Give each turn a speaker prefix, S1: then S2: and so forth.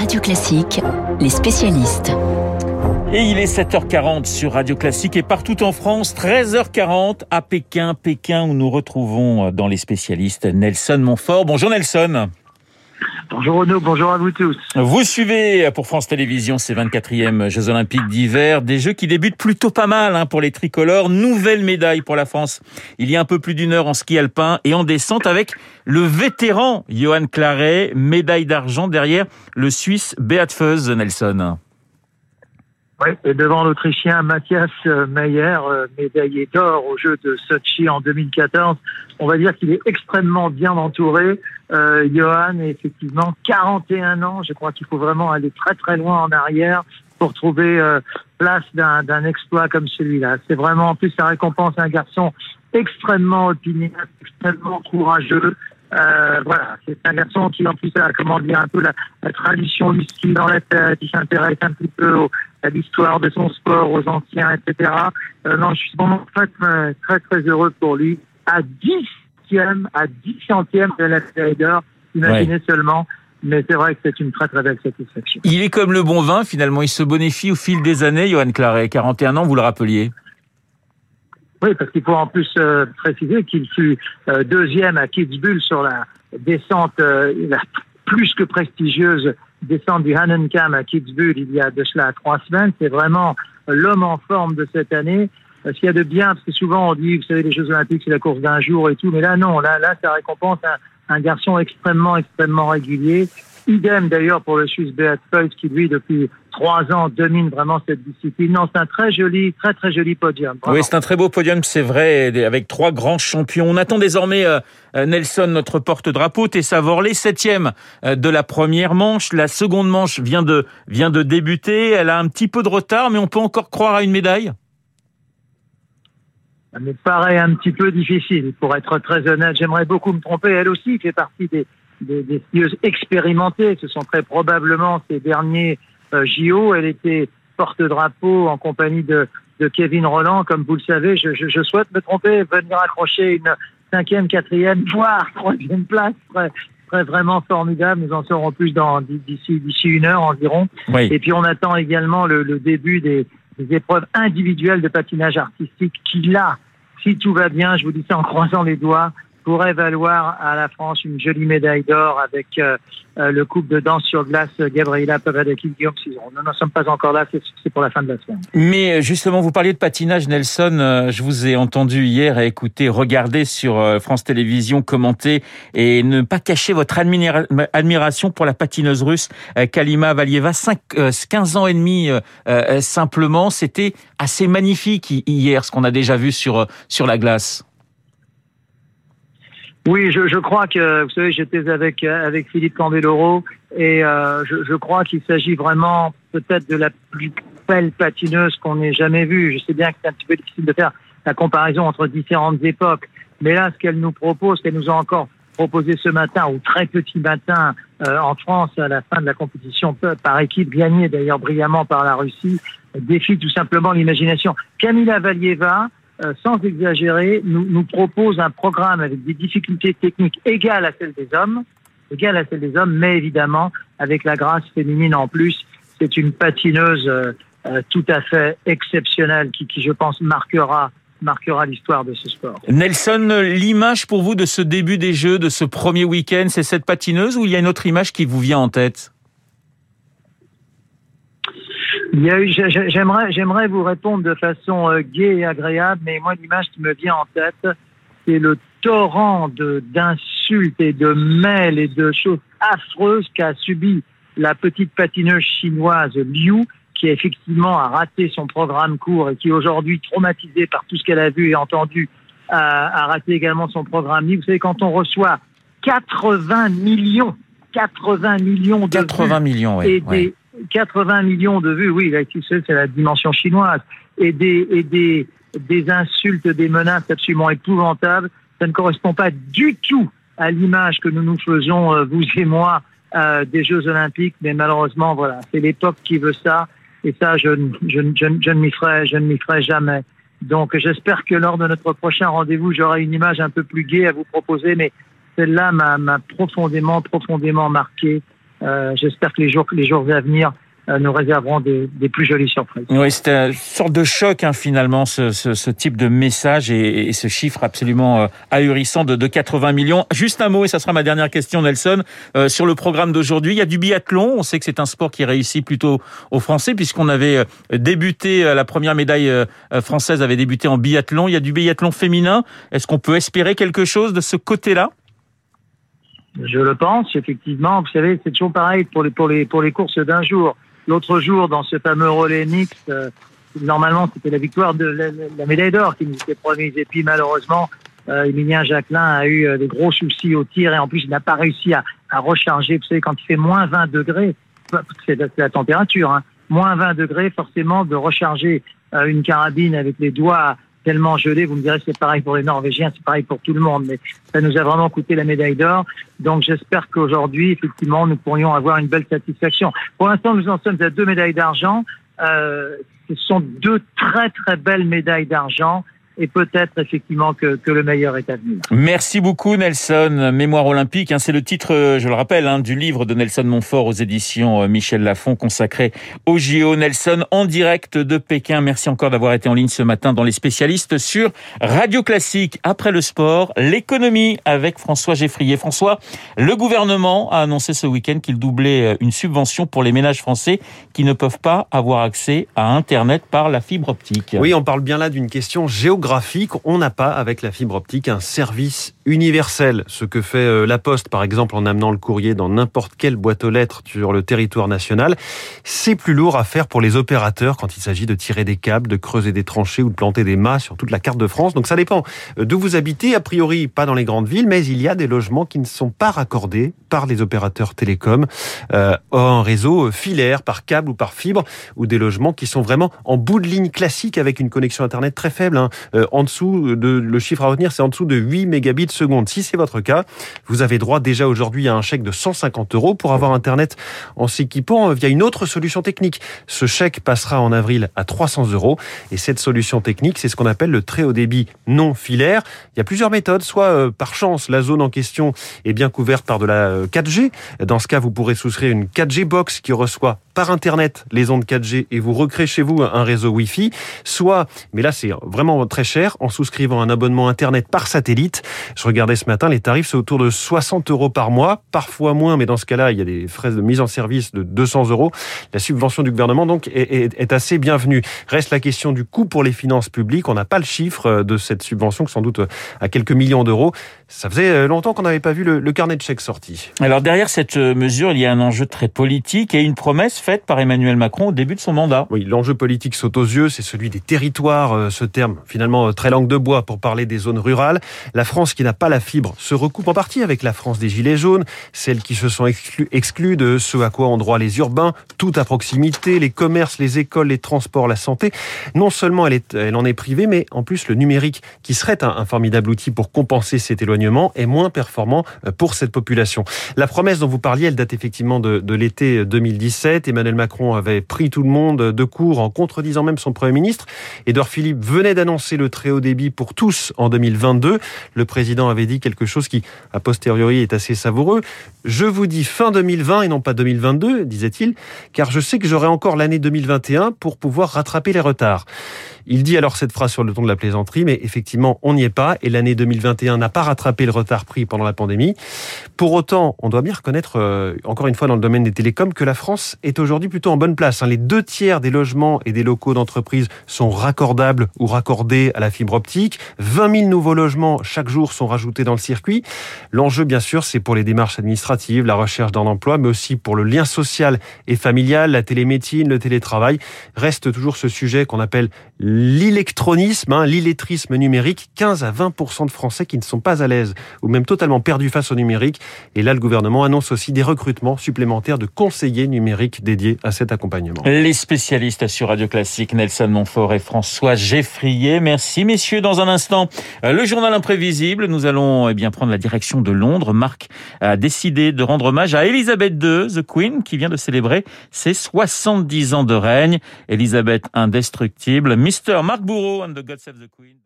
S1: Radio Classique, les spécialistes.
S2: Et il est 7h40 sur Radio Classique et partout en France, 13h40 à Pékin, Pékin où nous retrouvons dans les spécialistes Nelson Montfort. Bonjour Nelson.
S3: Bonjour Renaud, bonjour à vous tous.
S2: Vous suivez pour France Télévisions ces 24e Jeux Olympiques d'hiver, des Jeux qui débutent plutôt pas mal hein, pour les tricolores. Nouvelle médaille pour la France il y a un peu plus d'une heure en ski alpin et en descente avec le vétéran Johan Claret, médaille d'argent derrière le Suisse Beat Feuz, Nelson.
S3: Oui, et devant l'Autrichien Mathias Meyer, euh, médaillé d'or aux Jeux de Sochi en 2014, on va dire qu'il est extrêmement bien entouré. Euh, Johan est effectivement 41 ans. Je crois qu'il faut vraiment aller très très loin en arrière pour trouver euh, place d'un exploit comme celui-là. C'est vraiment en plus ça récompense un garçon extrêmement opiniâtre, extrêmement courageux. Euh, voilà, c'est un garçon qui en plus a comment dire un peu la, la tradition ski dans la tête, qui s'intéresse un petit peu au, à l'histoire de son sport, aux anciens, etc. Euh, non, je suis vraiment très très très, heureux pour lui. À 10e, à 10 centièmes de la médaille d'or, imaginez ouais. seulement. Mais c'est vrai que c'est une très très belle satisfaction.
S2: Il est comme le bon vin, finalement, il se bonifie au fil des années, Johan Claret, 41 ans, vous le rappeliez.
S3: Oui, parce qu'il faut en plus euh, préciser qu'il fut euh, deuxième à Kitzbühel sur la descente euh, la plus que prestigieuse descente du Hannenkam à Kitzbühel il y a de cela trois semaines. C'est vraiment l'homme en forme de cette année. Ce qu'il y a de bien, parce que souvent on dit, vous savez, les Jeux Olympiques, c'est la course d'un jour et tout, mais là non, là, là, ça récompense un garçon extrêmement, extrêmement régulier. Idem d'ailleurs pour le Suisse Beat Feuz qui lui depuis trois ans domine vraiment cette discipline. Non, c'est un très joli, très très joli podium.
S2: Vraiment. Oui, c'est un très beau podium, c'est vrai, avec trois grands champions. On attend désormais euh, Nelson, notre porte-drapeau, Tessa Vorley, septième euh, de la première manche. La seconde manche vient de vient de débuter. Elle a un petit peu de retard, mais on peut encore croire à une médaille?
S3: Ça me paraît un petit peu difficile, pour être très honnête. J'aimerais beaucoup me tromper. Elle aussi fait partie des des, des skieuses expérimentées. Ce sont très probablement ses derniers euh, JO. Elle était porte-drapeau en compagnie de, de, Kevin Roland. Comme vous le savez, je, je, je, souhaite me tromper, venir accrocher une cinquième, quatrième, voire troisième place. Très, très vraiment formidable. Nous en saurons plus d'ici d'ici une heure environ.
S2: Oui.
S3: Et puis on attend également le, le début des, des épreuves individuelles de patinage artistique qui là, si tout va bien, je vous dis ça en croisant les doigts, pourrait valoir à la France une jolie médaille d'or avec euh, euh, le couple de danse sur glace Gabriela Pavadaki Guillaume Cizeron. Nous n'en sommes pas encore là, c'est pour la fin de la semaine.
S2: Mais justement, vous parliez de patinage, Nelson. Euh, je vous ai entendu hier et écouté, regarder sur France Télévisions, commenter et ne pas cacher votre admira admiration pour la patineuse russe Kalima Valieva. 5, 15 ans et demi simplement. C'était assez magnifique hier, ce qu'on a déjà vu sur, sur la glace.
S3: Oui, je, je, crois que, vous savez, j'étais avec, avec Philippe Candeloro et euh, je, je, crois qu'il s'agit vraiment peut-être de la plus belle patineuse qu'on ait jamais vue. Je sais bien que c'est un petit peu difficile de faire la comparaison entre différentes époques, mais là, ce qu'elle nous propose, qu'elle nous a encore proposé ce matin, ou très petit matin euh, en France, à la fin de la compétition par équipe, gagnée d'ailleurs brillamment par la Russie, défie tout simplement l'imagination. Camila Valieva, euh, sans exagérer, nous, nous, propose un programme avec des difficultés techniques égales à celles des hommes, égales à celles des hommes, mais évidemment avec la grâce féminine en plus. C'est une patineuse euh, euh, tout à fait exceptionnelle qui, qui je pense, marquera marquera l'histoire de ce sport.
S2: Nelson, l'image pour vous de ce début des Jeux, de ce premier week-end, c'est cette patineuse ou il y a une autre image qui vous vient en tête?
S3: J'aimerais, j'aimerais vous répondre de façon euh, gaie et agréable, mais moi, l'image qui me vient en tête, c'est le torrent de, d'insultes et de mails et de choses affreuses qu'a subi la petite patineuse chinoise Liu, qui effectivement a raté son programme court et qui aujourd'hui, traumatisée par tout ce qu'elle a vu et entendu, a, a raté également son programme libre. Vous savez, quand on reçoit 80 millions, 80 millions de
S2: 80
S3: vues
S2: millions, ouais,
S3: et des,
S2: ouais.
S3: 80 millions de vues, oui, c'est la dimension chinoise, et des, et des, des insultes, des menaces absolument épouvantables, ça ne correspond pas du tout à l'image que nous nous faisons, euh, vous et moi, euh, des Jeux Olympiques, mais malheureusement, voilà, c'est l'époque qui veut ça, et ça, je, je, je, je ne m'y ferai, je ne m'y ferai jamais. Donc, j'espère que lors de notre prochain rendez-vous, j'aurai une image un peu plus gaie à vous proposer, mais celle-là m'a profondément, profondément marqué J'espère que les jours, les jours à venir euh, nous réserverons des, des, plus jolies surprises.
S2: Oui, c'est une sorte de choc hein, finalement, ce, ce, ce, type de message et, et ce chiffre absolument euh, ahurissant de, de, 80 millions. Juste un mot, et ça sera ma dernière question, Nelson, euh, sur le programme d'aujourd'hui. Il y a du biathlon. On sait que c'est un sport qui réussit plutôt aux Français, puisqu'on avait euh, débuté, la première médaille française avait débuté en biathlon. Il y a du biathlon féminin. Est-ce qu'on peut espérer quelque chose de ce côté-là?
S3: Je le pense, effectivement. Vous savez, c'est toujours pareil pour les, pour les, pour les courses d'un jour. L'autre jour, dans ce fameux relais mix, euh, normalement, c'était la victoire de la, médaille d'or qui nous était promise. Et puis, malheureusement, euh, Emilien Jacquelin a eu euh, des gros soucis au tir et en plus, il n'a pas réussi à, à, recharger. Vous savez, quand il fait moins 20 degrés, c'est la, la, température, hein, moins 20 degrés, forcément, de recharger euh, une carabine avec les doigts Vous me direz, c'est pareil pour les Norvégiens, c'est pareil pour tout le monde, mais ça nous a vraiment coûté la médaille d'or. Donc j'espère qu'aujourd'hui, effectivement, nous pourrions avoir une belle satisfaction. Pour l'instant, nous en sommes à deux médailles d'argent. Euh, ce sont deux très très belles médailles d'argent et peut-être effectivement que, que, le meilleur est à venir.
S2: Merci beaucoup Nelson. Mémoire olympique, hein, c'est le titre, je le rappelle, hein, du livre de Nelson Montfort aux éditions euh, Michel Lafon consacré au JO. Nelson en direct de Pékin. Merci encore d'avoir été en ligne ce matin dans les spécialistes sur Radio Classique. Après le sport, l'économie avec François Geffrier. François, le gouvernement a annoncé ce week-end qu'il doublait euh, une subvention pour les ménages français qui ne peuvent pas avoir accès à Internet par la fibre optique.
S4: Oui, on parle bien là d'une question géographique on n'a pas avec la fibre optique un service universel. Ce que fait euh, la Poste, par exemple, en amenant le courrier dans n'importe quelle boîte aux lettres sur le territoire national, c'est plus lourd à faire pour les opérateurs quand il s'agit de tirer des câbles, de creuser des tranchées ou de planter des mâts sur toute la carte de France. Donc ça dépend euh, d'où vous habitez. A priori, pas dans les grandes villes, mais il y a des logements qui ne sont pas raccordés par les opérateurs télécoms euh, en réseau filaire, par câble ou par fibre, ou des logements qui sont vraiment en bout de ligne classique avec une connexion Internet très faible. Hein. Euh, en dessous de le chiffre à retenir, c'est en dessous de 8 mégabits seconde. Si c'est votre cas, vous avez droit déjà aujourd'hui à un chèque de 150 euros pour avoir Internet en s'équipant via une autre solution technique. Ce chèque passera en avril à 300 euros. Et cette solution technique, c'est ce qu'on appelle le très haut débit non filaire. Il y a plusieurs méthodes. Soit euh, par chance, la zone en question est bien couverte par de la 4G. Euh, Dans ce cas, vous pourrez souscrire une 4G box qui reçoit par Internet les ondes 4G et vous recréez chez vous un réseau Wi-Fi. Soit, mais là c'est vraiment très cher, en souscrivant un abonnement Internet par satellite. Je regardais ce matin, les tarifs, c'est autour de 60 euros par mois, parfois moins, mais dans ce cas-là, il y a des frais de mise en service de 200 euros. La subvention du gouvernement, donc, est, est, est assez bienvenue. Reste la question du coût pour les finances publiques. On n'a pas le chiffre de cette subvention, sans doute à quelques millions d'euros. Ça faisait longtemps qu'on n'avait pas vu le, le, carnet de chèques sorti.
S2: Alors, derrière cette mesure, il y a un enjeu très politique et une promesse faite par Emmanuel Macron au début de son mandat.
S4: Oui, l'enjeu politique saute aux yeux, c'est celui des territoires, ce terme finalement très langue de bois pour parler des zones rurales. La France qui n'a pas la fibre se recoupe en partie avec la France des Gilets jaunes, celles qui se sont exclues de ce à quoi ont droit les urbains, tout à proximité, les commerces, les écoles, les transports, la santé. Non seulement elle, en est privée, mais en plus le numérique, qui serait un, formidable outil pour compenser cet éloignement, est moins performant pour cette population. La promesse dont vous parliez, elle date effectivement de, de l'été 2017. Emmanuel Macron avait pris tout le monde de court en contredisant même son Premier ministre. Édouard Philippe venait d'annoncer le très haut débit pour tous en 2022. Le président avait dit quelque chose qui, a posteriori, est assez savoureux. Je vous dis fin 2020 et non pas 2022, disait-il, car je sais que j'aurai encore l'année 2021 pour pouvoir rattraper les retards. Il dit alors cette phrase sur le ton de la plaisanterie, mais effectivement, on n'y est pas et l'année 2021 n'a pas rattrapé le retard pris pendant la pandémie. Pour autant, on doit bien reconnaître, euh, encore une fois dans le domaine des télécoms, que la France est aujourd'hui plutôt en bonne place. Hein. Les deux tiers des logements et des locaux d'entreprise sont raccordables ou raccordés à la fibre optique. 20 000 nouveaux logements chaque jour sont rajoutés dans le circuit. L'enjeu, bien sûr, c'est pour les démarches administratives, la recherche d'un emploi, mais aussi pour le lien social et familial, la télémédecine, le télétravail. Reste toujours ce sujet qu'on appelle l'électronisme, hein, l'illettrisme numérique, 15 à 20% de Français qui ne sont pas à l'aise ou même totalement perdus face au numérique. Et là, le gouvernement annonce aussi des recrutements supplémentaires de conseillers numériques dédiés à cet accompagnement.
S2: Les spécialistes sur Radio Classique, Nelson Montfort et François Geffrier. Merci messieurs. Dans un instant, le journal imprévisible. Nous allons eh bien prendre la direction de Londres. Marc a décidé de rendre hommage à Elisabeth II, The Queen, qui vient de célébrer ses 70 ans de règne. Elisabeth indestructible. Mr. Mark Bourreau and the God Save the Queen.